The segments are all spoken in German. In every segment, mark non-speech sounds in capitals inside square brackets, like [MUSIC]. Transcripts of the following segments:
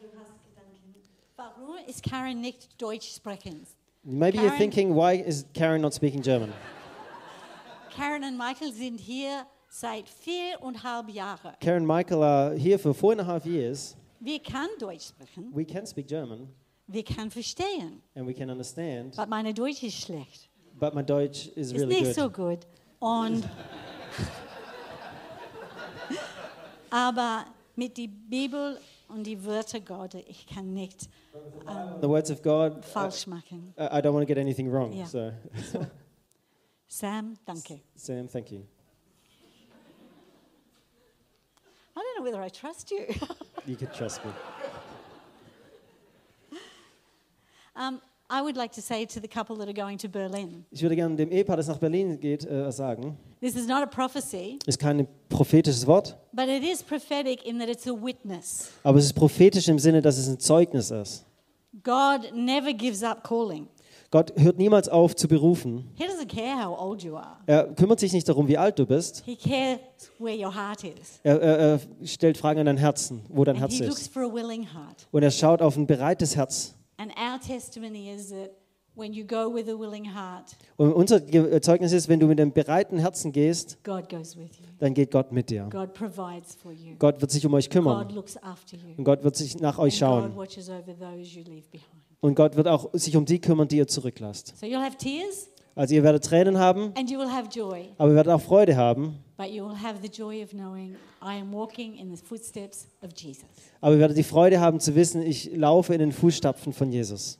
du hast Gedanken. Warum ist Karen nicht Deutsch sprechen? Maybe you're thinking, why is Karen not speaking German? Karen und Michael sind hier seit viereinhalb Jahren. Karen and Michael are here for four and a half years. Wir können Deutsch sprechen, We can speak German wir können verstehen, and we can understand, aber meine Deutsch ist schlecht. but my Deutsch is Ist really nicht good. so gut. Und [LAUGHS] aber mit der Bibel und die Wörter Gottes, ich kann nicht The words of God, uh, falsch machen. I I don't want to get anything wrong. Yeah. So, Sam, danke. Sam, thank you. I don't know whether I trust you. You could trust me. [LAUGHS] um, I would like to say to the couple that are going to Berlin, Ich würde gerne dem Ehepaar, das nach Berlin geht, äh, sagen. this is not a prophecy, Ist kein prophetisches Wort, but it is prophetic in that it's a witness. aber es ist prophetisch im Sinne, dass es ein Zeugnis ist. God never gives up calling. Gott hört niemals auf zu berufen. He doesn't care how old you are. Er kümmert sich nicht darum, wie alt du bist. He cares where your heart is. Er, er, er stellt Fragen an dein Herzen, wo dein Herz he looks ist. for a willing heart. Und er schaut auf ein bereites Herz. And our testimony is that when you go with a willing heart, Und unser Ge- Zeugnis ist, wenn du mit einem bereiten Herzen gehst, God goes with you. dann geht Gott mit dir. God provides for you. Gott wird sich um euch God kümmern. looks after you. Und Gott wird sich nach euch And God schauen. watches over those you leave behind. Und Gott wird auch sich um die kümmern, die ihr zurücklasst. So you'll have tears Also ihr werdet Tränen haben, and you will have joy, aber ihr werdet auch Freude haben. But you will have the joy of knowing I am walking in the footsteps of Jesus. Aber ihr werdet die Freude haben zu wissen, ich laufe in den Fußstapfen von Jesus.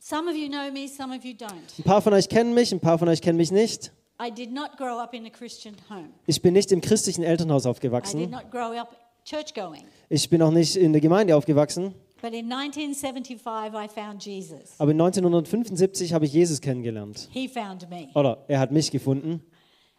Some of you know me, some of you don't. Ein paar von euch kennen mich, ein paar von euch kennen mich nicht. I did not grow up in a Christian home. Ich bin nicht im christlichen Elternhaus I did aufgewachsen. not grow up church going. Ich bin auch nicht in der Gemeinde aufgewachsen. But in 1975, I found Jesus. Aber 1975 habe ich Jesus kennengelernt. He found me. Oder er hat mich gefunden.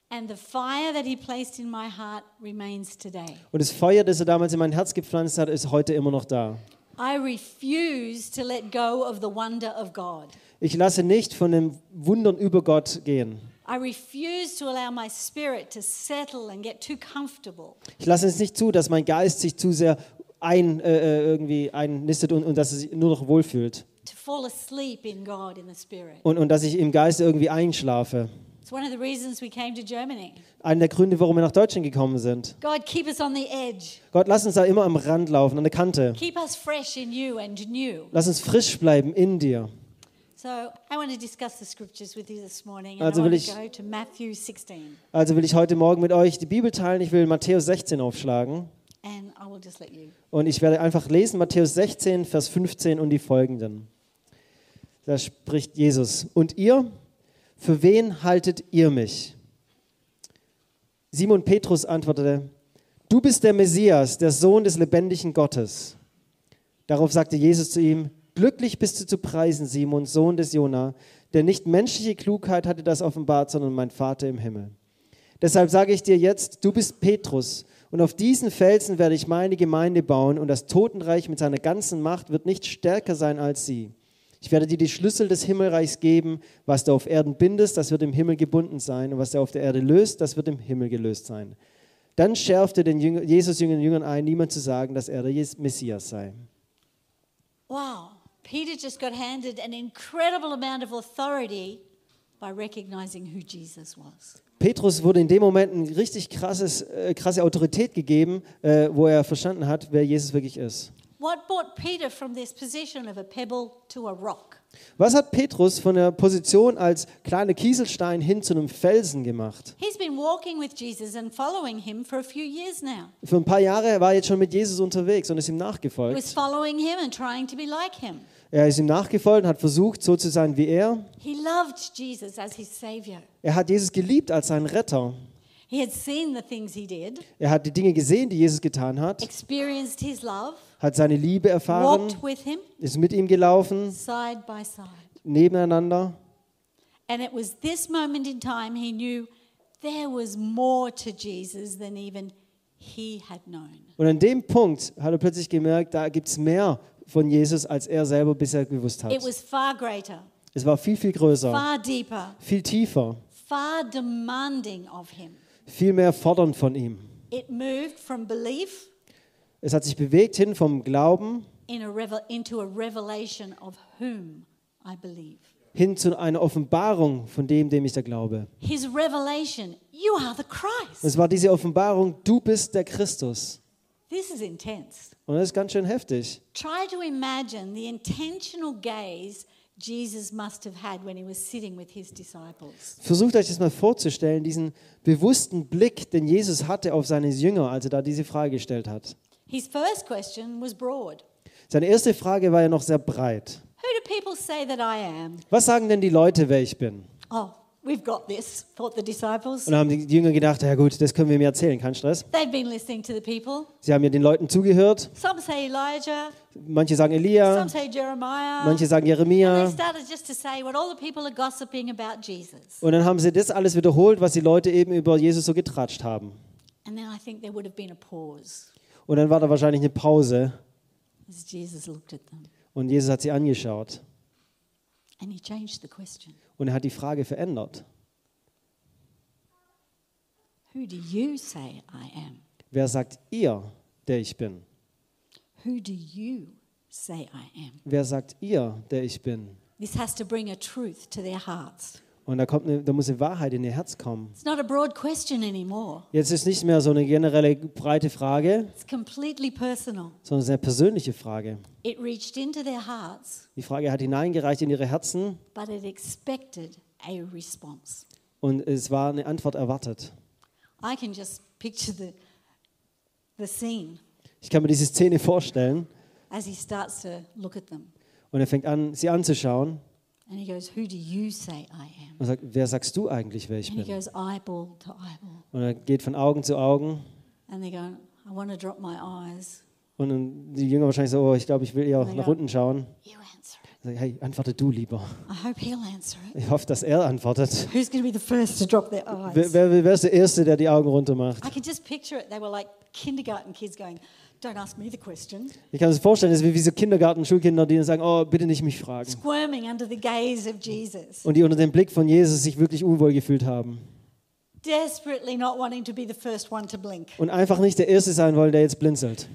And the fire that he placed in my heart remains today. Und das Feuer, das er damals in mein Herz gepflanzt hat, ist heute immer noch da. I refuse to let go of the wonder of God. Ich lasse nicht von den Wundern über Gott gehen. I refuse to allow my spirit to settle and get too comfortable. Ich lasse es nicht zu, dass mein Geist sich zu sehr ein, äh, äh, irgendwie einnistet und, und dass er sich nur noch wohlfühlt. to fall asleep in God in the Spirit. Und, und dass ich im Geiste irgendwie einschlafe. It's one of the reasons we came to Germany. Einer der Gründe, warum wir nach Deutschland gekommen sind. God, keep us on the edge. Gott, lass uns da immer am Rand laufen, an der Kante. Keep us fresh in you and new. Lass uns frisch bleiben in dir. Also will ich- to go to Matthew 16. Also will ich heute Morgen mit euch die Bibel teilen. Ich will Matthäus 16 aufschlagen. Und ich werde einfach lesen, Matthäus 16, Vers 15 und die folgenden. Da spricht Jesus. Und ihr, für wen haltet ihr mich? Simon Petrus antwortete, du bist der Messias, der Sohn des lebendigen Gottes. Darauf sagte Jesus zu ihm, glücklich bist du zu preisen, Simon, Sohn des Jona, denn nicht menschliche Klugheit hatte das offenbart, sondern mein Vater im Himmel. Deshalb sage ich dir jetzt, du bist Petrus, und auf diesen Felsen werde ich meine Gemeinde bauen, und das Totenreich mit seiner ganzen Macht wird nicht stärker sein als sie. Ich werde dir die Schlüssel des Himmelreichs geben, was du auf Erden bindest, das wird im Himmel gebunden sein, und was du auf der Erde löst, das wird im Himmel gelöst sein. Dann schärfte den Jünger, Jesus Jüngern Jüngern ein, niemand zu sagen, dass er der Messias sei. Wow. Peter just got handed an incredible amount of authority by recognizing who Jesus was. Petrus wurde in dem Moment eine richtig krasses, äh, krasse Autorität gegeben, äh, wo er verstanden hat, wer Jesus wirklich ist. What brought Peter from this position of a pebble to a rock? Was hat Petrus von der Position als kleiner Kieselstein hin zu einem Felsen gemacht? He's been walking with Jesus and following him for a few years now. Für ein paar Jahre war er jetzt schon mit Jesus unterwegs und ist ihm He was nachgefolgt. following him and trying to be like him. Er ist ihm nachgefolgt und hat versucht, so zu sein wie er. He loved Jesus as his savior. Er hat Jesus geliebt als seinen Retter. He had seen the things he did, Er hat die Dinge gesehen, die Jesus getan hat, experienced his love, hat seine Liebe erfahren, walked with him ist mit ihm gelaufen, side by side. nebeneinander. And it was this moment in time he knew there was more to Jesus than even. Und an dem Punkt hat er plötzlich gemerkt, da gibt es mehr von Jesus, als er selber bisher gewusst hat. It was far greater, Es war viel, viel größer, far deeper, viel tiefer, far demanding of him. viel mehr fordernd von ihm. It moved from belief Es hat sich bewegt hin vom Glauben in a revel- into a revelation of whom I believe. hin zu einer Offenbarung von dem, dem ich da glaube. His revelation, you are the Und Christ. es war diese Offenbarung, du bist der Christus. This is intense. Und das ist ganz schön heftig. Try to imagine the intentional gaze Jesus must have had when he was sitting with his disciples. Versucht euch das mal vorzustellen, diesen bewussten Blick, den Jesus hatte auf seine Jünger, als er da diese Frage gestellt hat. His first question was broad Seine erste Frage war ja noch sehr breit. Who do people say that I am? Was sagen denn die Leute, wer ich bin? Oh, we've got this, thought the disciples. Und dann haben die Jünger gedacht, ja gut, das können wir mir erzählen, kein Stress. They've been listening to the people. Sie haben ja den Leuten zugehört. Some say Elijah, Manche sagen Elia, some say Jeremiah. manche sagen And they Jeremia. started just to say what all the people are gossiping about Jesus. Und dann haben sie das alles wiederholt, was die Leute eben über Jesus so getratscht haben. And then I think there would have been a pause Und dann war da wahrscheinlich eine Pause as Jesus looked at them. und Jesus hat sie angeschaut And he changed the question und er hat die Frage verändert. Who do you say I am? Wer sagt ihr, der ich bin? Who do you say I am? Wer sagt ihr, der ich bin? This has to bring a truth to their hearts. Und da, kommt eine, da muss eine Wahrheit in ihr Herz kommen. It's not a broad question anymore, Jetzt ist nicht mehr so eine generelle breite Frage, it's completely personal. sondern es ist eine persönliche Frage. It reached into their hearts, Die Frage hat hineingereicht in ihre Herzen but it expected a response. und es war eine Antwort erwartet. I can just picture the, the scene Ich kann mir diese Szene vorstellen as he starts to look at them. und er fängt an, sie anzuschauen And he goes, Who do you say I am? und sagt, wer sagst du eigentlich, wer ich And he bin? goes, Eyeball to eyeball. Und er geht von Augen zu Augen And they go, I want to drop my eyes. und dann die Jünger wahrscheinlich so, oh, ich glaube, ich will eher nach unten schauen. You answer it. Er sagt, hey, antworte du lieber. I hope he'll answer it. Ich hoffe, dass er antwortet. Who's going to be the first to drop their eyes? Wer, wer, wer ist der Erste, der die Augen runter macht? I could just picture it. They were like kindergarten kids going, Don't ask me the question. Ich kann mir das vorstellen, das ist wie diese Kindergarten, Schulkinder, die dann sagen, oh, bitte nicht mich fragen. Squirming under the gaze of Jesus. Und die unter dem Blick von Jesus sich wirklich unwohl gefühlt haben. Desperately not wanting to be the first one to blink. Und einfach nicht der Erste sein wollen, der jetzt blinzelt.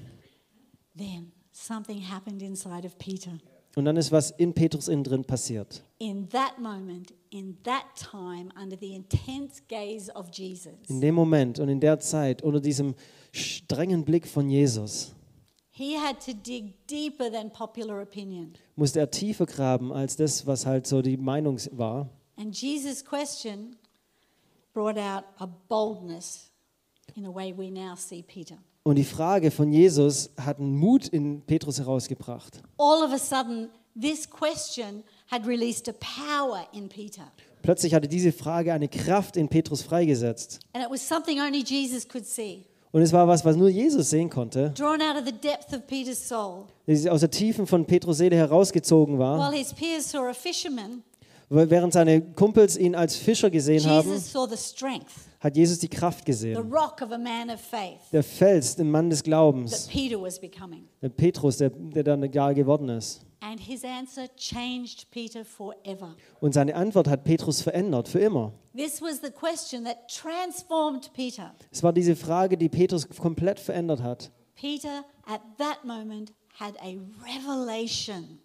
Then something happened inside of Peter. Und dann ist was in Petrus innen drin passiert. In that moment, in that time, under the intense gaze of Jesus, In dem Moment und in der Zeit, unter diesem strengen Blick von Jesus, he had to dig deeper than popular opinion. musste er tiefer graben als das, was halt so die Meinung war. And Jesus' question brought out a boldness Und die Frage von Jesus hat einen Mut in Petrus herausgebracht. All of a sudden, this question had released a power in Peter. Plötzlich hatte diese Frage eine Kraft in Petrus freigesetzt. And it was something only Jesus could see. Und es war was, was nur Jesus sehen konnte, Drawn out of the depth of Peter's soul. das aus der Tiefen von Petrus Seele herausgezogen war. While his peers saw a fisherman, Während seine Kumpels ihn als Fischer gesehen haben, hat Jesus die Kraft gesehen. Der Fels, der Mann des Glaubens, der Petrus, der, der dann egal geworden ist. Und seine Antwort hat Petrus verändert, für immer. Es war diese Frage, die Petrus komplett verändert hat. Peter, at that moment, had a revelation.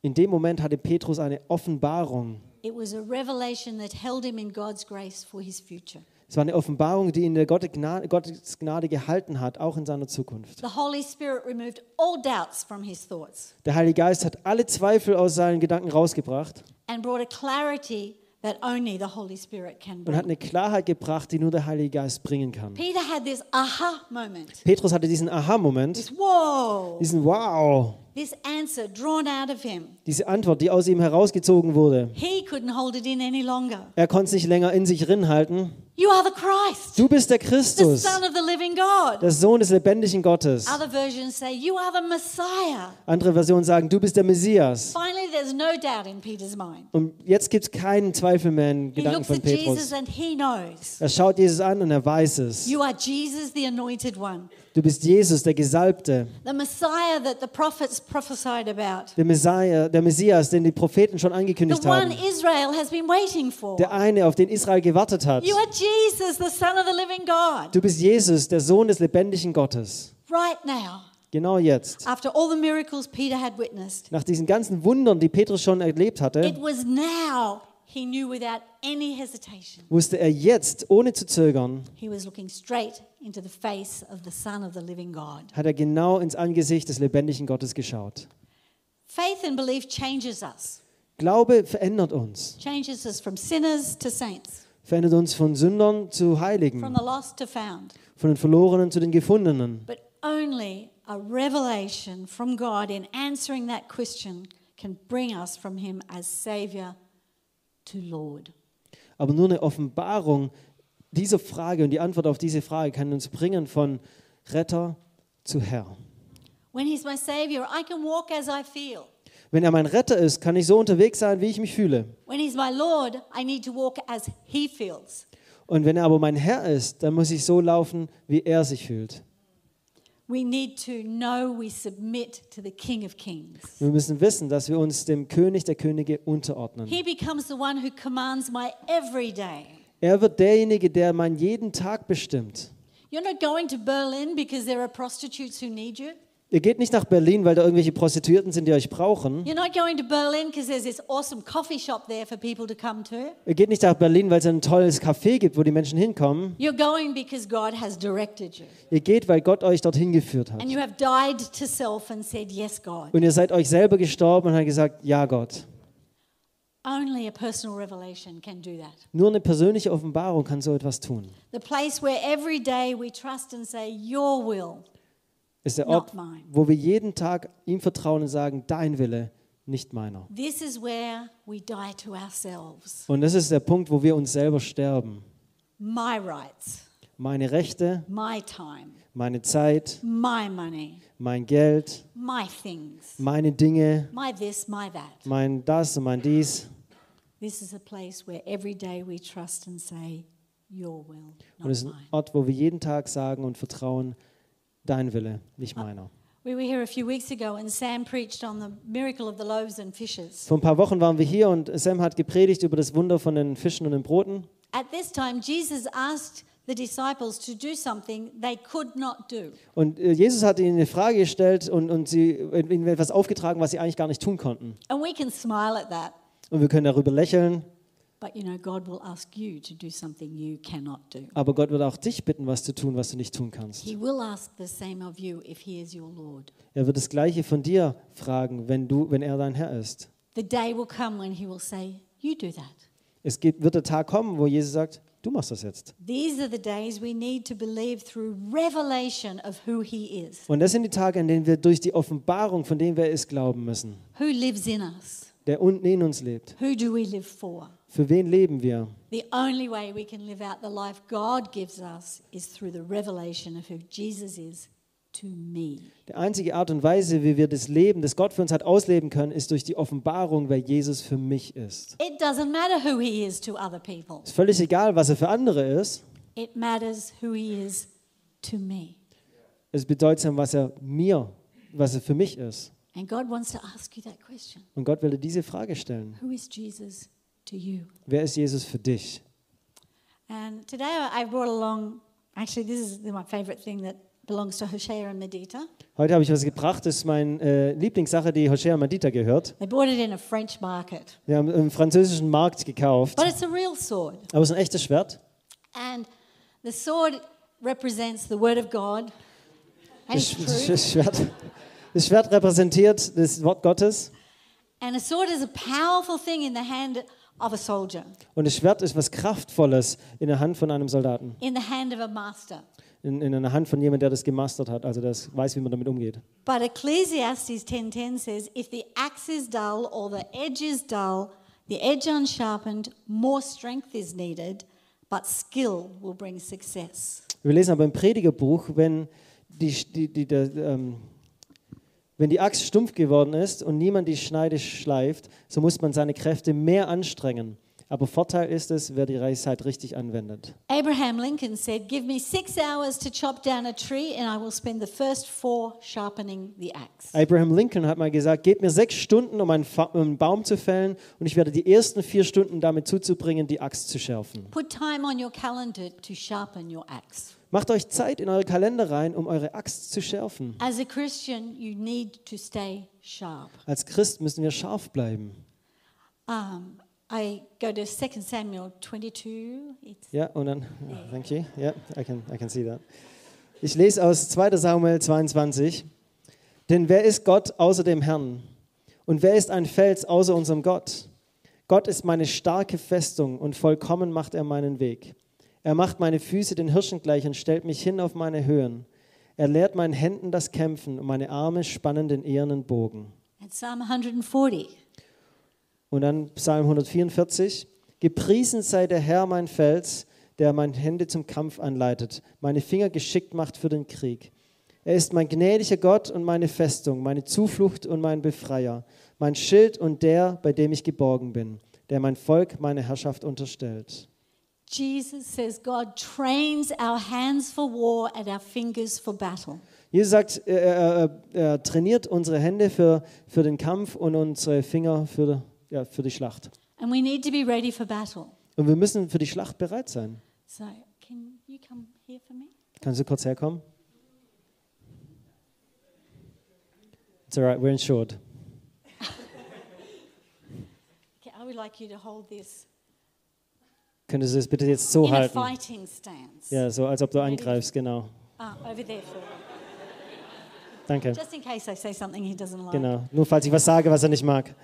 In dem Moment hatte Petrus eine Offenbarung. It was a revelation that held him in God's grace for his future. Es war eine Offenbarung, die ihn der Gottes Gnade, gehalten hat, auch in seiner Zukunft. The Holy Spirit removed all doubts from his thoughts Der Heilige Geist hat alle Zweifel aus seinen Gedanken rausgebracht and brought a clarity that only the Holy Spirit can und hat eine Klarheit gebracht, die nur der Heilige Geist bringen kann. Peter had this aha moment. Petrus hatte diesen Aha-Moment, diesen Wow, this answer drawn out of him. diese Antwort, die aus ihm herausgezogen wurde. He couldn't hold it in any longer. Er konnte es nicht länger in sich rinhalten. You are the Christ, Du bist der the Christus, Son of the living God. der Sohn des lebendigen Gottes. Other versions say, You are the Messiah. Andere Versionen sagen, du bist der Messias. Finally, there's no doubt in Peter's mind. Und jetzt gibt es keinen Zweifel mehr in He Gedanken looks von at Jesus Petrus. and he knows. Er schaut Jesus an und er weiß es. You are Jesus, the anointed one, Du bist Jesus, der Gesalbte, the Messiah that the prophets prophesied about, der Messias, der Messias, den die Propheten schon the angekündigt one haben. Israel has been waiting for. Der eine, auf den Israel gewartet hat. You are Jesus, the Son of the living God. Du bist Jesus, der Sohn des lebendigen Gottes. right now, Genau jetzt. after all the miracles Peter had witnessed, Nach diesen ganzen Wundern, die Petrus schon erlebt hatte, it was now he knew without any hesitation. wusste er jetzt, ohne zu zögern, He was looking straight into the face of the Son of the living God. hat er genau ins Angesicht des lebendigen Gottes geschaut. Faith and belief changes us, Glaube verändert uns, changes us from sinners to saints, verändert uns von Sündern zu from Heiligen, the lost to found. von den Verlorenen zu den Gefundenen. But only a revelation from God in answering that question can bring us from Him as Savior to Lord. Aber nur eine Offenbarung dieser Frage und die Antwort auf diese Frage kann uns bringen von Retter zu Herr. When He's my Savior, I can walk as I feel. Wenn er mein Retter ist, kann ich so unterwegs sein, wie ich mich fühle. When He's my Lord, I need to walk as He feels. Und wenn er aber mein Herr ist, dann muss ich so laufen, wie er sich fühlt. We need to know we submit to the King of Kings. Wir müssen wissen, dass wir uns dem König der Könige unterordnen. He becomes the one who commands my everyday. Er wird derjenige, der meinen jeden Tag bestimmt. You're not going to Berlin because there are prostitutes who need you. Ihr geht nicht nach Berlin, weil da irgendwelche Prostituierten sind, die euch brauchen. You're not going to Berlin because there's this awesome coffee shop there for people to come to. Ihr geht nicht nach Berlin, weil es ein tolles Café gibt, wo die Menschen hinkommen. You're going because God has directed you. Ihr geht, weil Gott euch dorthin geführt hat. And you have died to self and said, Yes, God. Und ihr seid euch selber gestorben und habt gesagt, ja Gott. Only a personal revelation can do that. Nur eine persönliche Offenbarung kann so etwas tun. The place where every day we trust and say, Your will. Ist der Not Ort, wo wir jeden Tag ihm vertrauen und sagen, dein Wille, nicht meiner. This is where we die to ourselves. Und das ist der Punkt, wo wir uns selber sterben. My rights, Meine Rechte, my time, meine Zeit, my money, mein Geld, my things, meine Dinge, my this, my that. mein das und mein dies. This is a place where every day we trust and say, Your will, Und es ist not ein. Ort, wo wir jeden Tag sagen und vertrauen, dein Wille, nicht meiner. We were here a few weeks ago and Sam preached on the miracle of the loaves and fishes. Vor ein paar Wochen waren wir hier und Sam hat gepredigt über das Wunder von den Fischen und den Broten. At this time, Jesus asked the disciples to do something they could not do. Und äh, Jesus hat ihnen eine Frage gestellt und, und sie, ihnen etwas aufgetragen, was sie eigentlich gar nicht tun konnten. And we can smile at that, Und wir können darüber lächeln, but you know, God will ask you to do something you cannot do. aber Gott wird auch dich bitten, was zu tun, was du nicht tun kannst. He will ask the same of you if He is your Lord. Er wird das Gleiche von dir fragen, wenn, du, wenn er dein Herr ist. The day will come when He will say, You do that. Es wird der Tag kommen, wo Jesus sagt, du machst das jetzt. These are the days we need to believe through revelation of who He is, Und das sind die Tage, an denen wir durch die Offenbarung von dem, wer er ist, glauben müssen. who lives in us. Der unten in uns lebt. Who do we live for? Für wen leben wir? The only way we can live out the life God gives us is through the revelation of who Jesus is to me. Die einzige Art und Weise, wie wir das Leben, das Gott für uns hat, ausleben können, ist durch die Offenbarung, wer Jesus für mich ist. It doesn't matter who he is to other people, Es ist völlig egal, was er für andere ist. it matters who he is to me. Es ist bedeutsam, was er mir, was er für mich ist. And God wants to ask you that question Und Gott will dir diese Frage stellen. Who is Jesus to you? Wer ist Jesus für dich? And today I brought along, actually, this is my favorite thing that belongs to Hosea and Medita. Heute habe ich was gebracht, das ist meine äh, Lieblingssache, die Hosea Madita gehört. They bought it in a French market, Wir haben im französischen Markt gekauft. but it's a real sword. Aber es ist ein echtes Schwert. And the sword represents the Word of God and Das, das, Schwert, das Schwert repräsentiert das Wort Gottes. And a sword is a powerful thing in the hand of a soldier, Und das Schwert ist was Kraftvolles in der Hand von einem Soldaten. in the hand of a master. In, in einer Hand von jemandem, der das gemastert hat, also das weiß, wie man damit umgeht. But Ecclesiastes 10:10 says, "If the axe is dull or the edge is dull, the edge unsharpened, more strength is needed, but skill will bring success." Wir lesen aber im Predigerbuch, wenn die, die, die, der, ähm, wenn die Axt stumpf geworden ist und niemand die Schneide schleift, so muss man seine Kräfte mehr anstrengen. Aber Vorteil ist es, wer die Weisheit richtig anwendet. Abraham Lincoln said, "Give me 6 hours to chop down a tree and I will spend the first 4 sharpening the axe." Abraham Lincoln hat mal gesagt, gebt mir sechs Stunden, um einen, um einen Baum zu fällen und ich werde die ersten vier Stunden damit zuzubringen, die Axt zu schärfen. Put time on your calendar to sharpen your axe. Macht euch Zeit in eure Kalender rein, um eure Axt zu schärfen. As a Christian, you need to stay sharp. Als Christ müssen wir scharf bleiben. Um, I go to 2 Samuel 22. It's Ja, und dann, thank you. Yeah, I can, I can see that. Ich lese aus 2. Samuel 22. Denn wer ist Gott außer dem Herrn? Und wer ist ein Fels außer unserem Gott? Gott ist meine starke Festung und vollkommen macht er meinen Weg. Er macht meine Füße den Hirschen gleich und stellt mich hin auf meine Höhen. Er lehrt meinen Händen das Kämpfen und meine Arme spannen den ehernen Bogen. and Psalm 140. Und dann Psalm 144. Gepriesen sei der Herr, mein Fels, der meine Hände zum Kampf anleitet, meine Finger geschickt macht für den Krieg. Er ist mein gnädiger Gott und meine Festung, meine Zuflucht und mein Befreier, mein Schild und der, bei dem ich geborgen bin, der mein Volk meine Herrschaft unterstellt. Jesus says God trains our hands for war and our fingers for battle. Jesus sagt, er, er, er trainiert unsere Hände für, für den Kampf und unsere Finger für, ja, für die Schlacht. And we need to be ready for battle. Und wir müssen für die Schlacht bereit sein. So, can you come here for me? Kannst du kurz herkommen? It's all right, we're insured. [LAUGHS] Okay, I would like you to hold this Könntest du es bitte jetzt so in halten? Ja, so als ob du angreifst, genau. Ah, over there, Phil. Danke. Just in case I say something he doesn't like. Genau. Nur falls ich was sage, was er nicht mag.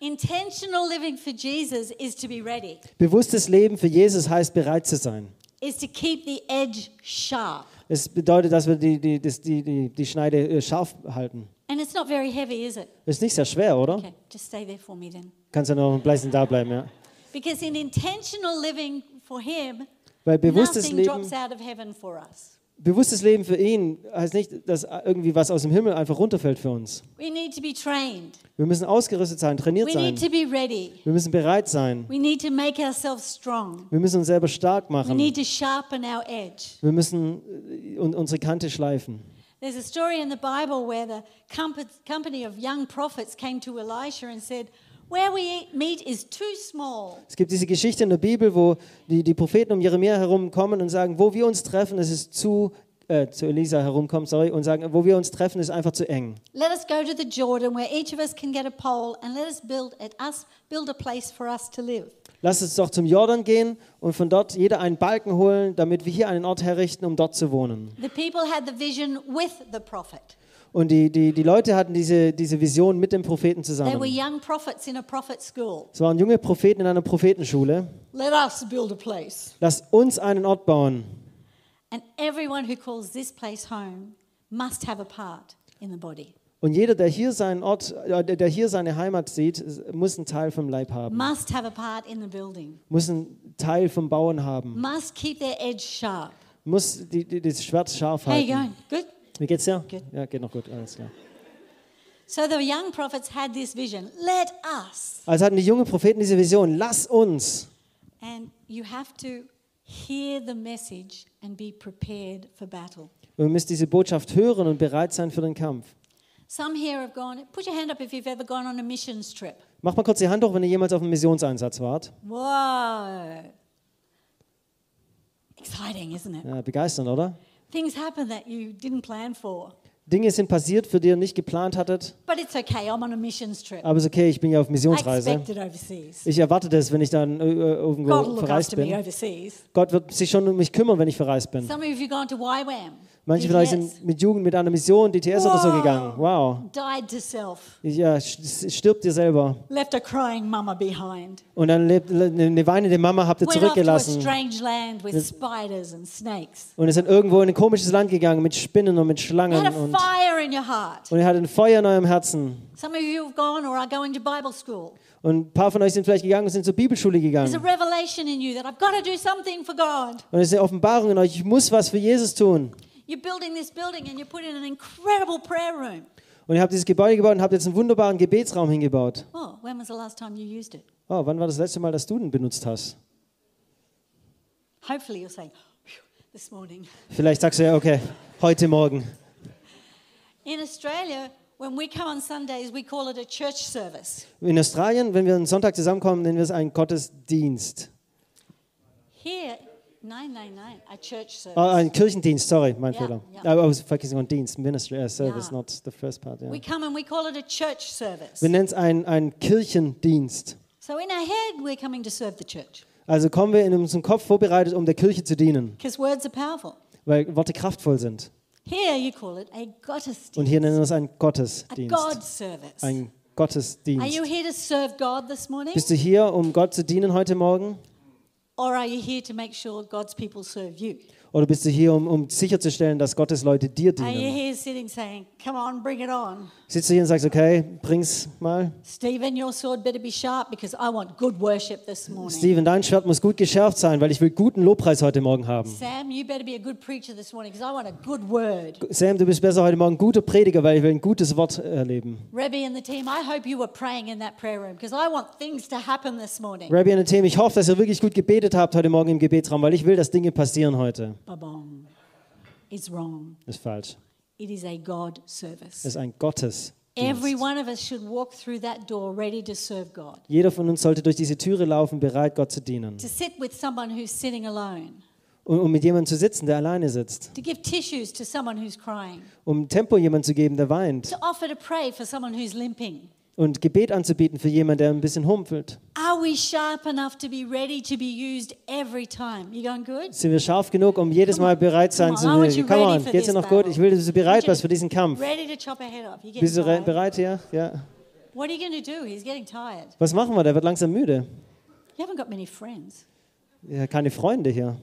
Intentional living for Jesus is to be ready, Bewusstes Leben für Jesus heißt bereit zu sein. is to keep the edge sharp. Es bedeutet, dass wir die, die, die, die, die Schneide äh, scharf halten. And it's not very heavy, is it? Ist nicht sehr schwer, oder? Okay, just stay there for me then. Kannst du noch ein bisschen da bleiben, ja. Because in intentional living for Him, Weil bewusstes nothing Leben, drops out of heaven for us. bewusstes Leben für ihn heißt nicht, dass irgendwie was aus dem Himmel einfach runterfällt für uns. We need to be trained. Wir müssen ausgerüstet sein, trainiert We sein. need to be ready. Wir müssen bereit sein. We need to make ourselves strong. Wir müssen uns selber stark We machen. need to sharpen our edge. Wir müssen äh, un- unsere Kante schleifen. There's a story in the Bible where the compa- company of young prophets came to Elisha and said, Where we eat meat is too small. Es gibt diese Geschichte in der Bibel, wo die, die Propheten um Jeremia herumkommen und sagen, wo wir uns treffen, es ist zu, äh, zu Elisa herumkommen, sorry, und sagen, wo wir uns treffen, ist einfach zu eng. Let us go to the Jordan where each of us can get a pole and let us build at us build a place for us to live. Lasst uns doch zum Jordan gehen und von dort jeder einen Balken holen, damit wir hier einen Ort herrichten, um dort zu wohnen. The people had the vision with the prophet. Und die, die, die Leute hatten diese, diese Vision mit dem Propheten They were zusammen. young prophets in a prophet school. Es waren junge Propheten in einer Prophetenschule. Let us build a place. Lasst uns einen Ort bauen. Und jeder, der hier seinen Ort, äh, der hier seine Heimat sieht, muss einen Teil vom Leib haben, must have a part in the building, muss einen Teil vom Bauen haben, must keep their edge sharp. muss die, die, das Schwert scharf How you halten. going? Good? Wie geht's dir? Good. Ja, geht noch gut, alles klar. So the young prophets had this vision let us. Also hatten die jungen Propheten diese Vision, lass uns. And you have to hear the message and be prepared for battle. Und wir müssen diese Botschaft hören und bereit sein für den Kampf. Some here have gone, put your hand up if you've ever gone on a missions trip. Macht mal kurz die Hand hoch, wenn ihr jemals auf einem Missionseinsatz wart. Whoa. Exciting, isn't it? Ja, begeisternd, oder? Things happen that you didn't plan for. Dinge sind passiert, für die ihr nicht geplant hattet. But it's okay, I'm on a missions trip. Aber es ist okay, ich bin ja auf Missionsreise. Ich erwarte das, wenn ich dann äh, will irgendwo verreist bin. Gott wird sich schon um mich kümmern, wenn ich verreist bin. You. Manche von euch sind mit Jugend, mit einer Mission, DTS oder so Wow. gegangen. Wow. died to self, Ja, stirbt dir selber. left a crying mama behind. Und dann lebt, eine weinende Mama habt ihr Went off to a zurückgelassen. strange land with spiders and snakes. Und ihr seid irgendwo in ein komisches Land gegangen mit Spinnen und mit You Schlangen. had a Und, fire in your heart. und ihr hattet ein Feuer in eurem Herzen. Some of you have gone or are going to Bible school. Und ein paar von euch sind vielleicht gegangen und sind zur Bibelschule gegangen. you. Und es ist eine Offenbarung in euch, ich muss was für Jesus tun. You're building this building and you put in an incredible prayer room. Und ihr habt dieses Gebäude gebaut und habt jetzt einen wunderbaren Gebetsraum hingebaut. Oh, when was the last time you used it? Oh, wann war das letzte Mal, dass du den benutzt hast? Hopefully you're saying, "Phew, this morning. Vielleicht sagst du ja, okay, heute Morgen. In Australia, when we come on Sundays, we call it a church service. In Australien, wenn wir einen Sonntag zusammenkommen, nennen wir es einen Gottesdienst. Here, Nein, nein, nein. A church service. Ah, ein Kirchendienst, sorry, mein Ja, Fehler. ja. I was focusing on Dienst, Ministry, uh, Service, Ja. not the first part. Ja. We come and we call it a church service. Wir nennen es ein, ein Kirchendienst. So in our head, we're coming to serve the church Also kommen wir in unserem Kopf vorbereitet, um der Kirche zu dienen, because words are powerful. weil Worte kraftvoll sind. Here you call it a Gottesdienst. Und hier nennen wir es einen a Gottesdienst. God service. Ein Are you Gottesdienst. here to serve God this morning? Bist du hier, um Gott zu dienen heute Morgen? Or are you here to make sure God's people serve you? Oder bist du hier, um, um sicherzustellen, dass Gottes Leute dir dienen? here sitting saying, Come on, bring it on? Sitzt du hier und sagst, okay, bring's mal. Stephen, your sword better be sharp because I want good worship this morning. Steven, dein Schwert muss gut geschärft sein, weil ich will guten Lobpreis heute Morgen haben. Sam, you better be a good preacher this morning because I want a good word. Sam, du bist besser heute Morgen guter Prediger, weil ich will ein gutes Wort erleben. Rebbe and the team, I hope you were praying in that prayer room because I want things to happen this morning. Rabbi und Team, ich hoffe, dass ihr wirklich gut gebetet habt heute Morgen im Gebetsraum, weil ich will, dass Dinge passieren heute. Ba-bom. It's wrong. Ist falsch. It is a God service. ist ein Gottesdienst. Every one of us should walk through that door ready to serve God. Jeder von uns sollte durch diese Türe laufen, bereit, Gott zu dienen. To sit with someone who's sitting alone. Und um mit jemandem zu sitzen, der alleine sitzt. To give tissues to someone who's crying. Um Tempo jemandem zu geben, der weint. To offer to pray for someone who's limping. Und Gebet anzubieten für jemanden, der ein bisschen humpelt. Are we sharp enough to be ready to be used every time? You going good? Sind wir scharf genug, um jedes Mal bereit sein zu sein? Come on, geht's dir noch gut? Ich will, dass du bereit bist für diesen Kampf. Bist du bereit hier? Ja. What are you going to do? He's getting tired. Was machen wir? Der wird langsam müde. Ja, keine Freunde hier.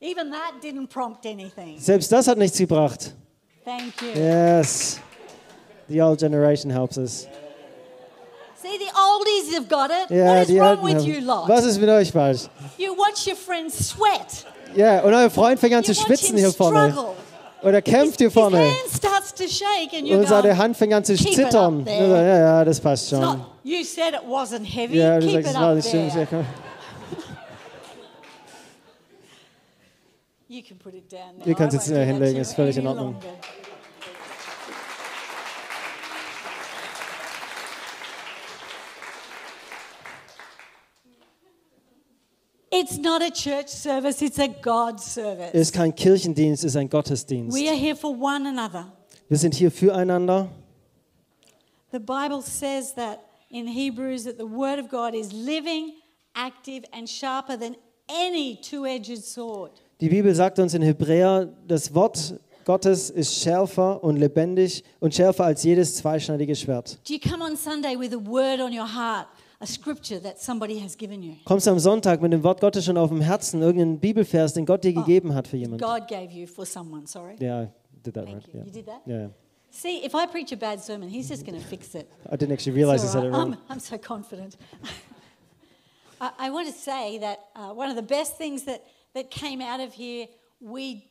Even that didn't prompt anything. Selbst das hat nichts gebracht. Yes. The old generation helps us. See, the oldies have got it. Ja, what is wrong with you lot? Was ist mit euch falsch? You watch your friends sweat. Ja, und euer Freund fängt an You zu schwitzen hier vorne. struggle. Und er kämpft hier His vorne. hand starts to shake and you Und seine Hand fängt an zu "Keep it zittern. up there." Ja, ja, das passt schon. not, you said it wasn't heavy. Ja, du Keep sagst, it es war up nicht stimmt. there. Komm. [LAUGHS] You can put it down now. Ihr könnt es hinlegen, ist völlig in Ordnung. longer. It's not a church service, it's a God service. Es ist kein Kirchendienst, es ist ein Gottesdienst. We are here for one another. Wir sind hier füreinander. The Bible says that in Hebrews that the word of God is living, active and sharper than any two-edged sword. Die Bibel sagt uns in Hebräer, das Wort Gottes ist schärfer und lebendig und schärfer als jedes zweischneidige Schwert. Do you come on Sunday with a word on your heart, a scripture that somebody has given you? Kommst du am Sonntag mit dem Wort Gottes schon auf dem Herzen, irgendeinen Bibelvers, den Gott dir gegeben hat für jemanden? God gave you for someone, sorry. Yeah, I did that Thank right. you. Yeah. You did that? Yeah, yeah. See, if I preach a bad sermon, he's just going to fix it. I didn't actually realize I said it wrong. I'm, I'm so confident. [LAUGHS] I, I want to say that uh, one of the best things that, that came out of here, we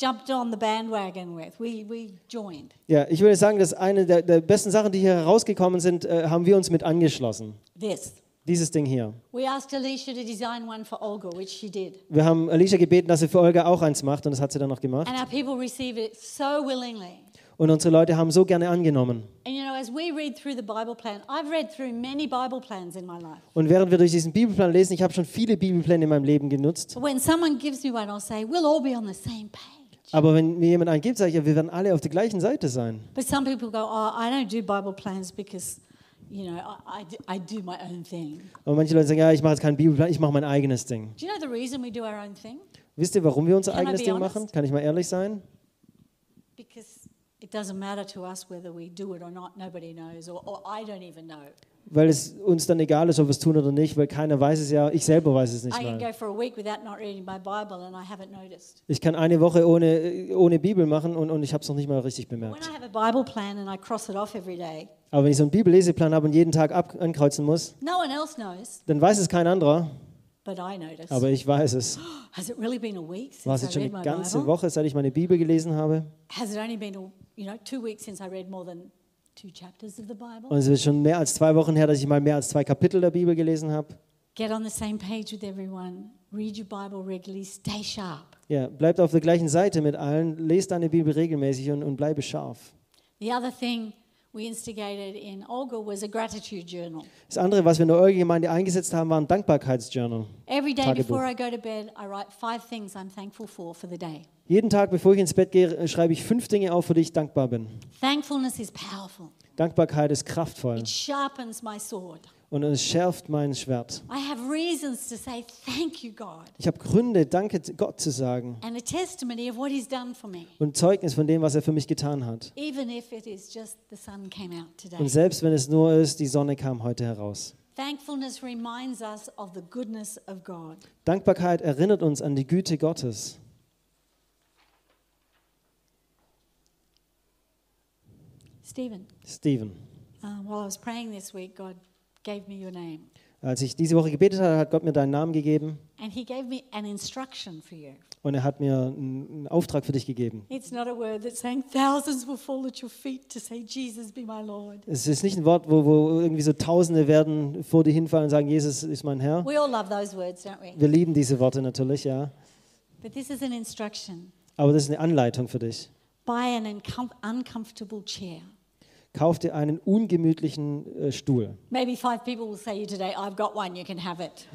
jumped on the bandwagon with. We, we joined. Ja, ich würde sagen, dass eine der, der besten Sachen, die hier herausgekommen sind, äh, haben wir uns mit angeschlossen. This. Dieses Ding hier. We asked Alicia to design one for Olga, which she did. Wir haben Alicia gebeten, dass sie für Olga auch eins macht und das hat sie dann noch gemacht. And our people receive it so willingly. Und unsere Leute haben so gerne angenommen. And you know, as we read through the Bible plan, I've read through many Bible plans in my life. Und während wir durch diesen Bibelplan lesen, ich habe schon viele Bibelpläne in meinem Leben genutzt. But when someone gives me one, I'll say, we'll all be on the same page. Aber wenn mir jemand einen gibt, sage ich, ja, wir werden alle auf der gleichen Seite sein. But some people go, oh, I don't do Bible plans because, you know, I, I, do, my own thing. Und manche Leute sagen, ja, ich mache jetzt keinen Bibelplan, ich mache mein eigenes Ding. Do you know the reason we do our own thing? Wisst ihr, warum wir unser Can eigenes Ding honest? machen? Kann ich mal ehrlich sein? Because it doesn't matter to us whether we do it or not. Nobody knows, or, or I don't even know. Weil es uns dann egal ist, ob wir es tun oder nicht, weil keiner weiß es ja, ich selber weiß es nicht mal. Ich kann eine Woche ohne, ohne Bibel machen und, und ich habe es noch nicht mal richtig bemerkt. Aber wenn ich so einen Bibelleseplan habe und jeden Tag ab ankreuzen muss, no one else knows, dann weiß es kein anderer, aber ich weiß es. [GASPS] Has it really been a week War es since jetzt schon eine ganze Bible? Woche, seit ich meine Bibel gelesen habe? Has it only been, a, you know, two weeks since I read more than Und es ist schon mehr als zwei Wochen her, dass ich mal mehr als zwei Kapitel der Bibel gelesen habe. Get on the same page with everyone. Read your Bible regularly. Stay sharp. Ja, bleibt auf der gleichen Seite mit allen, lest deine Bibel regelmäßig und, und bleibe scharf. The other thing we instigated in Olga was a gratitude journal. Das andere, was wir in der Eugen-Gemeinde eingesetzt haben, war ein Dankbarkeitsjournal. Every day Tagebuch. before I go to bed, I write five things I'm thankful for for the day. Jeden Tag, bevor ich ins Bett gehe, schreibe ich fünf Dinge auf, für die ich dankbar bin. Thankfulness is powerful. Dankbarkeit ist kraftvoll It sharpens my sword. und es schärft mein Schwert. I have reasons to say thank you, God, Ich habe Gründe, Danke Gott zu sagen and a testimony of what He's done for me, und Zeugnis von dem, was er für mich getan hat. even if it is just the sun came out Und today. selbst wenn es nur ist, die Sonne kam heute heraus. Thankfulness reminds us of the goodness of God. Dankbarkeit erinnert uns an die Güte Gottes. Stephen, Steven, uh, while I was praying this week, God gave me your name, als ich diese Woche gebetet habe, hat Gott mir deinen Namen gegeben and He gave me an instruction for you. und er hat mir einen Auftrag für dich gegeben. It's not a word that's saying thousands will fall at your feet to say, Jesus, be my Lord. Es ist nicht ein Wort, wo, wo irgendwie so Tausende werden vor dir hinfallen und sagen, Jesus ist mein Herr. We all love those words, don't we? Wir lieben diese Worte natürlich, ja. But this is an instruction. Aber das ist eine Anleitung für dich. Buy an uncom- uncomfortable chair. Kauf dir einen ungemütlichen äh, Stuhl.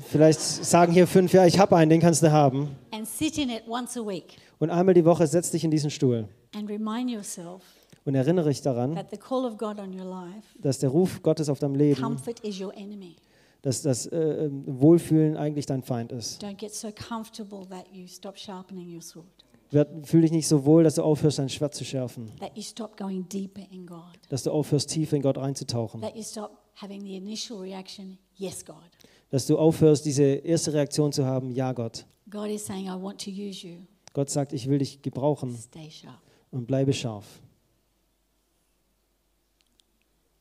Vielleicht sagen hier fünf, ja, ich habe einen, den kannst du haben. And sit in it once a week Und einmal die Woche setz dich in diesen Stuhl and remind yourself und erinnere dich daran, that the call of God on your life, dass der Ruf Gottes auf deinem Leben, comfort is your enemy. dass das äh, äh, Wohlfühlen eigentlich dein Feind ist. Don't get so comfortable that you stop sharpening your sword, Fühl dich nicht so wohl, dass du aufhörst, dein Schwert zu schärfen. that you stop going deeper in God, Dass du aufhörst, tiefer in Gott einzutauchen. that you stop having the initial reaction, yes, God. Dass du aufhörst, diese erste Reaktion zu haben, ja Gott. God is saying, I want to use you. Gott sagt, ich will dich gebrauchen Stay sharp. und bleibe scharf.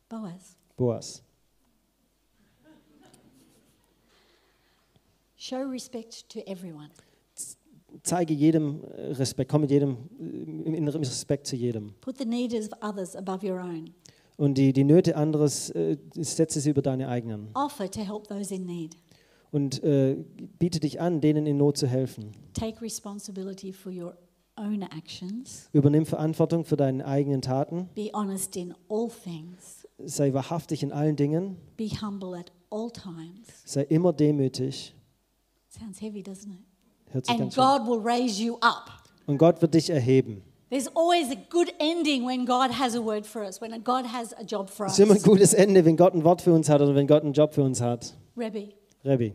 Boaz, Boas. show respect to everyone. Zeige jedem äh, Respekt, komm mit jedem, äh, in Respekt zu jedem. Put the needs of others above your own. Und die, die Nöte anderes, äh, setze sie über deine eigenen. Offer to help those in need. Und äh, biete dich an, denen in Not zu helfen. Take responsibility for your own actions. Übernimm Verantwortung für deine eigenen Taten. Be honest in all things. Sei wahrhaftig in allen Dingen. Be humble at all times. Sei immer demütig. Sounds heavy, doesn't it? Hört sich And ganz. God will raise you up. Und Gott wird dich erheben. There's always a good ending when God has a word for us, when God has a job for Es us. ist immer ein gutes Ende, wenn Gott ein Wort für uns hat oder wenn Gott einen Job für uns hat. Rebbe, Rebbi.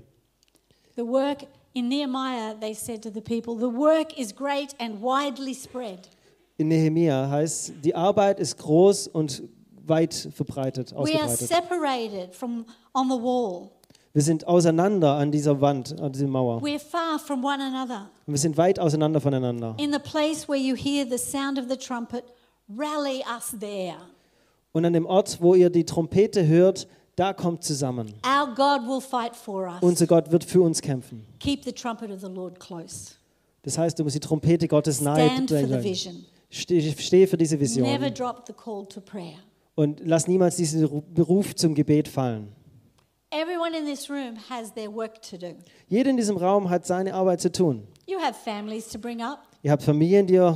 the work in Nehemiah, they said to the people, the work is great and widely spread. In Nehemia heißt, die Arbeit ist groß und weit verbreitet, We are ausgebreitet. separated from on the wall. Wir sind auseinander an dieser Wand, an dieser Mauer. We're far from one another. Und wir sind weit auseinander voneinander. In the place where you hear the sound of the trumpet, rally us there. Und an dem Ort, wo ihr die Trompete hört, da kommt zusammen. Our God will fight for us. Unser Gott wird für uns kämpfen. Keep the trumpet of the Lord close. Das heißt, du musst die Trompete Gottes nahe Stand for the bringen. vision. Steh- Stehe für diese Vision. Never drop the call to prayer. Und lass niemals diesen Ru- Beruf zum Gebet fallen. Everyone in this room has their work to do. Jeder in diesem Raum hat seine Arbeit zu tun. You have families to bring up, Ihr habt Familien, die ihr,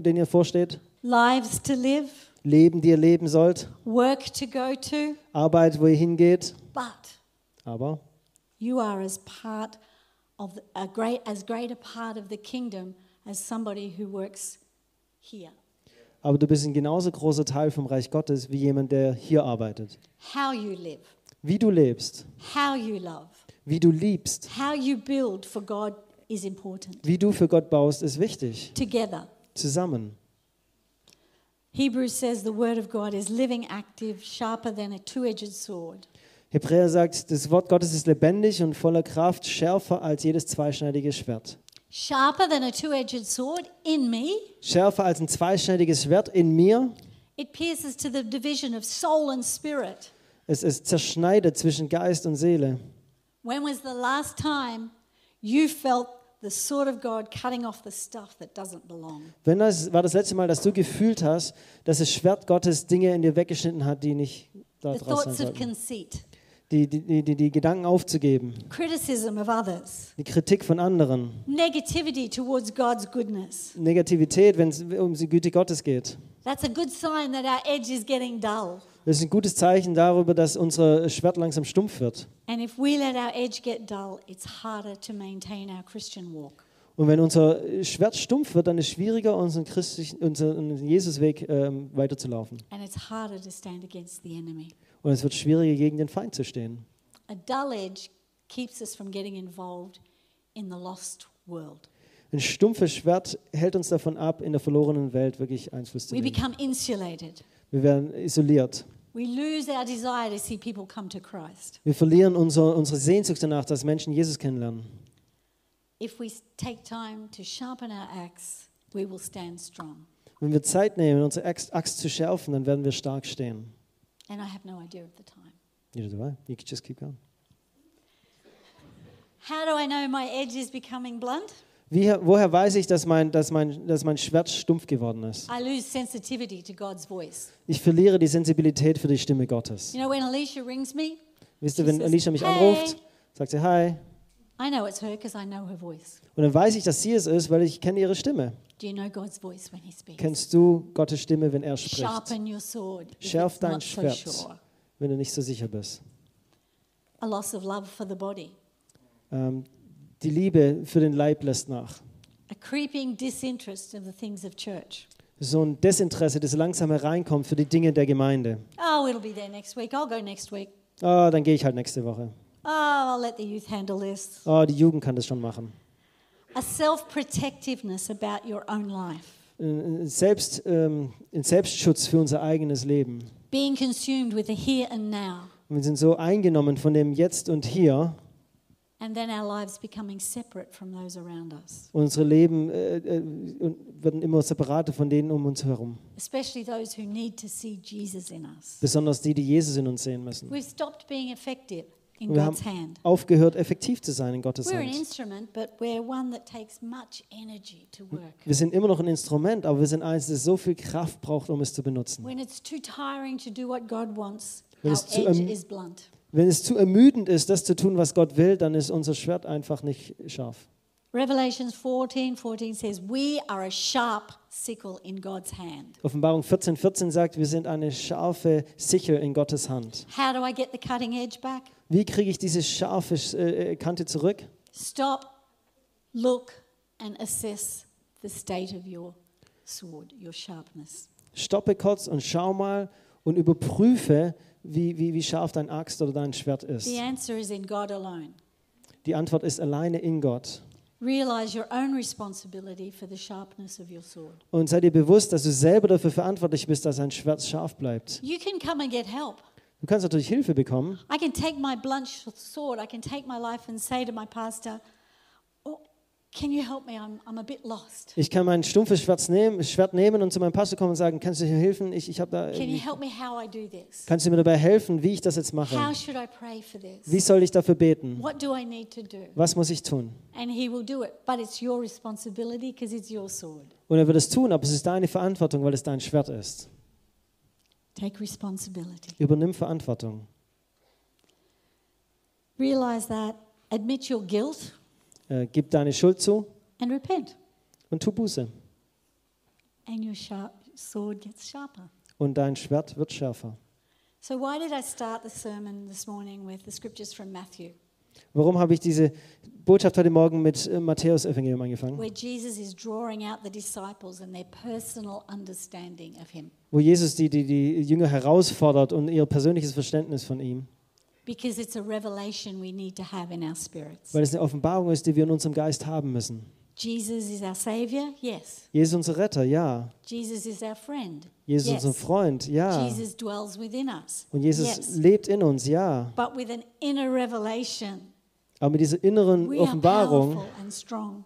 denen ihr vorsteht, lives to live, Leben, die ihr leben sollt, work to go to, Arbeit, wo ihr hingeht. but Aber you are as part of a great as great a part of the kingdom as somebody who works here. Aber du bist ein genauso großer Teil vom Reich Gottes wie jemand, der hier arbeitet. How you live, Wie du lebst, how you love, wie du liebst, how you build for God is important. wie du für Gott baust, ist wichtig. Together. Zusammen. Hebrews says the word of God is living, active, sharper than a two-edged sword. Hebräer sagt, das Wort Gottes ist lebendig und voller Kraft, schärfer als jedes zweischneidige Schwert. Sharper than a two-edged sword in me. Schärfer als ein zweischneidiges Schwert in mir. It pierces to the division of soul and spirit. Es, es zerschneidet zwischen Geist und Seele. When was the last time you felt the sword of God cutting off the stuff that doesn't belong? Wenn das war das letzte Mal, dass du gefühlt hast, dass das Schwert Gottes Dinge in dir weggeschnitten hat, die nicht da The thoughts of sollten. conceit, Die, die, die, die, die Gedanken aufzugeben, criticism of others, die Kritik von anderen, negativity towards God's goodness. Negativität, wenn es um die Güte Gottes geht. That's a good sign that our edge is getting dull. Das ist ein gutes Zeichen darüber, dass unser Schwert langsam stumpf wird. And if we let our edge get dull, it's harder to maintain our Christian walk. Und wenn unser Schwert stumpf wird, dann ist es schwieriger, unseren, christlichen, unseren Jesusweg ähm, weiterzulaufen. And it's harder to stand against the enemy. Und es wird schwieriger, gegen den Feind zu stehen. A dull edge keeps us from getting involved in the lost world. Ein stumpfes Schwert hält uns davon ab, in der verlorenen Welt wirklich Einfluss zu We nehmen. become insulated. Wir werden isoliert. We lose our desire to see people come to Christ. Wir verlieren unser, unsere Sehnsucht danach, dass Menschen Jesus kennenlernen. If we take time to sharpen our axe, we will stand strong. Wenn wir Zeit nehmen, unsere Axt, Axt zu schärfen, dann werden wir stark stehen. And I have no idea of the time. Neither do I. You can just keep going. How do I know my edge is becoming blunt? Wie, woher weiß ich, dass mein, dass, mein, dass mein Schwert stumpf geworden ist? I lose sensitivity to God's voice. Ich verliere die Sensibilität für die Stimme Gottes. You know, when Alicia rings me, Wisst ihr, wenn Alicia mich "Hey." anruft, sagt sie Hi. I know it's her because I know her voice. Und dann weiß ich, dass sie es ist, weil ich kenne ihre Stimme. Do you know God's voice when He speaks? Kennst du Gottes Stimme, wenn er spricht? Schärf dein not so Schwert, sure. wenn du nicht so sicher bist. A loss of love for the body. Ähm, die Liebe für den Leib lässt nach. A creeping disinterest of the things of church. So ein Desinteresse, das langsam hereinkommt für die Dinge der Gemeinde. Oh, it'll be there next week. I'll go next week. Ah, dann gehe ich halt nächste Woche. Oh, I'll let the youth handle this. Ah, die Jugend kann das schon machen. A self protectiveness about your own life. Ein Selbst, ähm, ein Selbstschutz für unser eigenes Leben. Being consumed with the here and now. Und wir sind so eingenommen von dem Jetzt und Hier, And then our lives becoming separate from those around us, unsere Leben äh, äh, werden immer separater von denen um uns herum. especially those who need to see Jesus in us. Besonders die, die Jesus in uns sehen müssen. We've stopped being effective in Wir haben God's hand. aufgehört, effektiv zu sein in Gottes We're an Hand. instrument, but we're one that takes much energy to work. Wir sind immer noch ein Instrument, aber wir sind eins, das so viel Kraft braucht, um es zu benutzen. When it's too tiring to do what God wants, Wenn our es zu edge is blunt. Wenn es zu ermüdend ist, das zu tun, was Gott will, dann ist unser Schwert einfach nicht scharf. Revelations 14 14 says, We are a sharp sickle in God's hand. Offenbarung 14, 14 sagt, wir sind eine scharfe Sichel in Gottes Hand. How do I get the cutting edge back? Wie kriege ich diese scharfe äh, Kante zurück? Stop, look, and assess the state of your sword, your sharpness. Stoppe kurz und schau mal und überprüfe, wie, wie, wie scharf dein Axt oder dein Schwert ist. The answer is in God alone. Die Antwort ist alleine in Gott. Realize your own responsibility for the sharpness of your sword. Und sei dir bewusst, dass du selber dafür verantwortlich bist, dass dein Schwert scharf bleibt. You can come and get help. Du kannst natürlich Hilfe bekommen. I can take my blunt sword, I can take my life and say to my pastor, Ich kann mein stumpfes Schwert nehmen, Schwert nehmen und zu meinem Pastor kommen und sagen, kannst du mir helfen? Ich, ich habe da, Can you irgendwie- help me how I do this? kannst du mir dabei helfen, wie ich das jetzt mache? How should I pray for this? Wie soll ich dafür beten? What do I need to do? Was muss ich tun? Und er wird es tun, aber es ist deine Verantwortung, weil es dein Schwert ist. Take responsibility. Übernimm Verantwortung. Realize that, admit your guilt, Äh, gib deine Schuld zu and repent. und tu Buße. And your sharp sword gets sharper. Und dein Schwert wird schärfer. So, why did I start the sermon this morning with the scriptures from Matthew, Warum habe ich diese Botschaft heute Morgen mit äh, Matthäus Evangelium angefangen? where Jesus is drawing out the disciples and their personal understanding of him? Wo Jesus die, die, die Jünger herausfordert und ihr persönliches Verständnis von ihm. Because it's a revelation we need to have in our spirits. Weil es eine Offenbarung ist, die wir in unserem Geist haben müssen. Jesus is our Savior? Yes. Jesus unser Retter, ja. Jesus is our friend? Jesus yes. unser Freund, ja. Jesus dwells within us? Und Jesus yes. lebt in uns, ja. But with an inner revelation, Aber mit dieser inneren we are Offenbarung, powerful and strong.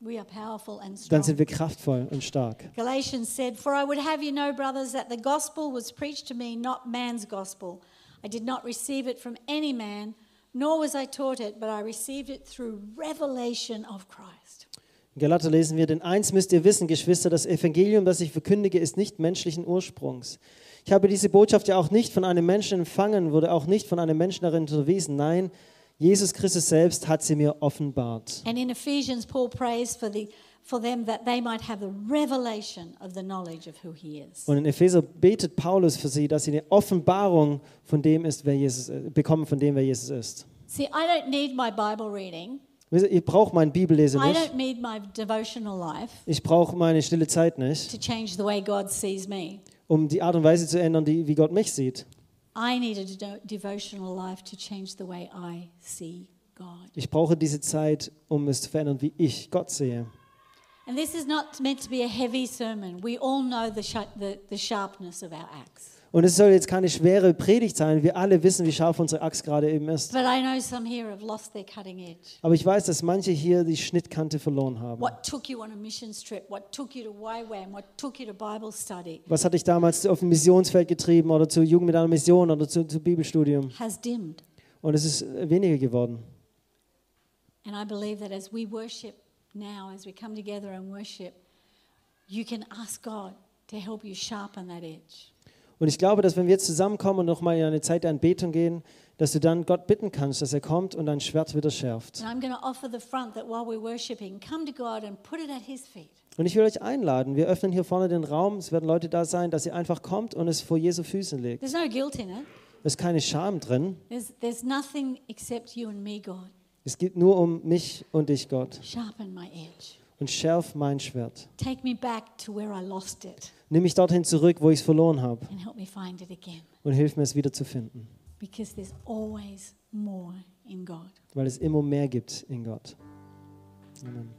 We are powerful and dann strong. sind wir kraftvoll und stark. Galatians said, For I would have you know, brothers, that the gospel was preached to me, not man's gospel. I did not receive it from any man, nor was I taught it, but I received it through revelation of Christ. In Galater lesen wir, denn eins müsst ihr wissen, Geschwister, das Evangelium, das ich verkündige, ist nicht menschlichen Ursprungs. Ich habe diese Botschaft ja auch nicht von einem Menschen empfangen, wurde auch nicht von einem Menschen darin unterwiesen. Nein, Jesus Christus selbst hat sie mir offenbart. And in Ephesians, Paul prays for the for them that they might have the revelation of the knowledge of who he is. Und in Epheser betet Paulus für sie, dass sie eine Offenbarung von dem ist, wer Jesus äh, bekommen, von dem wer Jesus ist. See, I don't need my Bible reading. Ich brauche mein Bibellesen I nicht. don't need my devotional life Ich brauche meine stille Zeit nicht, to change the way God sees me. um die Art und Weise zu ändern, die, wie Gott mich sieht. I need a de- devotional life to change the way I see God. Ich brauche diese Zeit, um es zu verändern, wie ich Gott sehe. And this is not meant to be a heavy sermon. We all know the, the, the sharpness of our axe. Und es soll jetzt keine schwere Predigt sein. Wir alle wissen, wie scharf unsere Axt gerade eben ist. But I know some here have lost their cutting edge. Aber ich weiß, dass manche hier die Schnittkante verloren haben. What took you on a mission trip? What took you to YWAM? What took you to Bible study? Was hat dich damals auf ein Missionsfeld getrieben oder zur Jugend mit einer Mission oder zu, zu Bibelstudium? Has dimmed. Und es ist weniger geworden. And I believe that as we worship now, as we come together and worship, you can ask God to help you sharpen that edge. Und ich glaube, dass wenn wir jetzt zusammenkommen und nochmal in eine Zeit der Anbetung gehen, dass du dann Gott bitten kannst, dass er kommt und dein Schwert wieder schärft. And I'm going to offer the front that while we're worshiping, come to God and put it at His feet. Und ich will euch einladen. Wir öffnen hier vorne den Raum. Es werden Leute da sein, dass ihr einfach kommt und es vor Jesu Füßen legt. There's no guilt in it. Es ist keine Scham drin. There's, there's nothing except you and me, God. Es geht nur um mich und dich, Gott. Sharpen my edge. Und schärf mein Schwert. Take me back to where I lost it Nimm mich dorthin zurück, wo ich es verloren habe. and help me find it again. Und hilf mir, es wieder zu finden. Because there's always more in God. Weil es immer mehr gibt in Gott. Amen.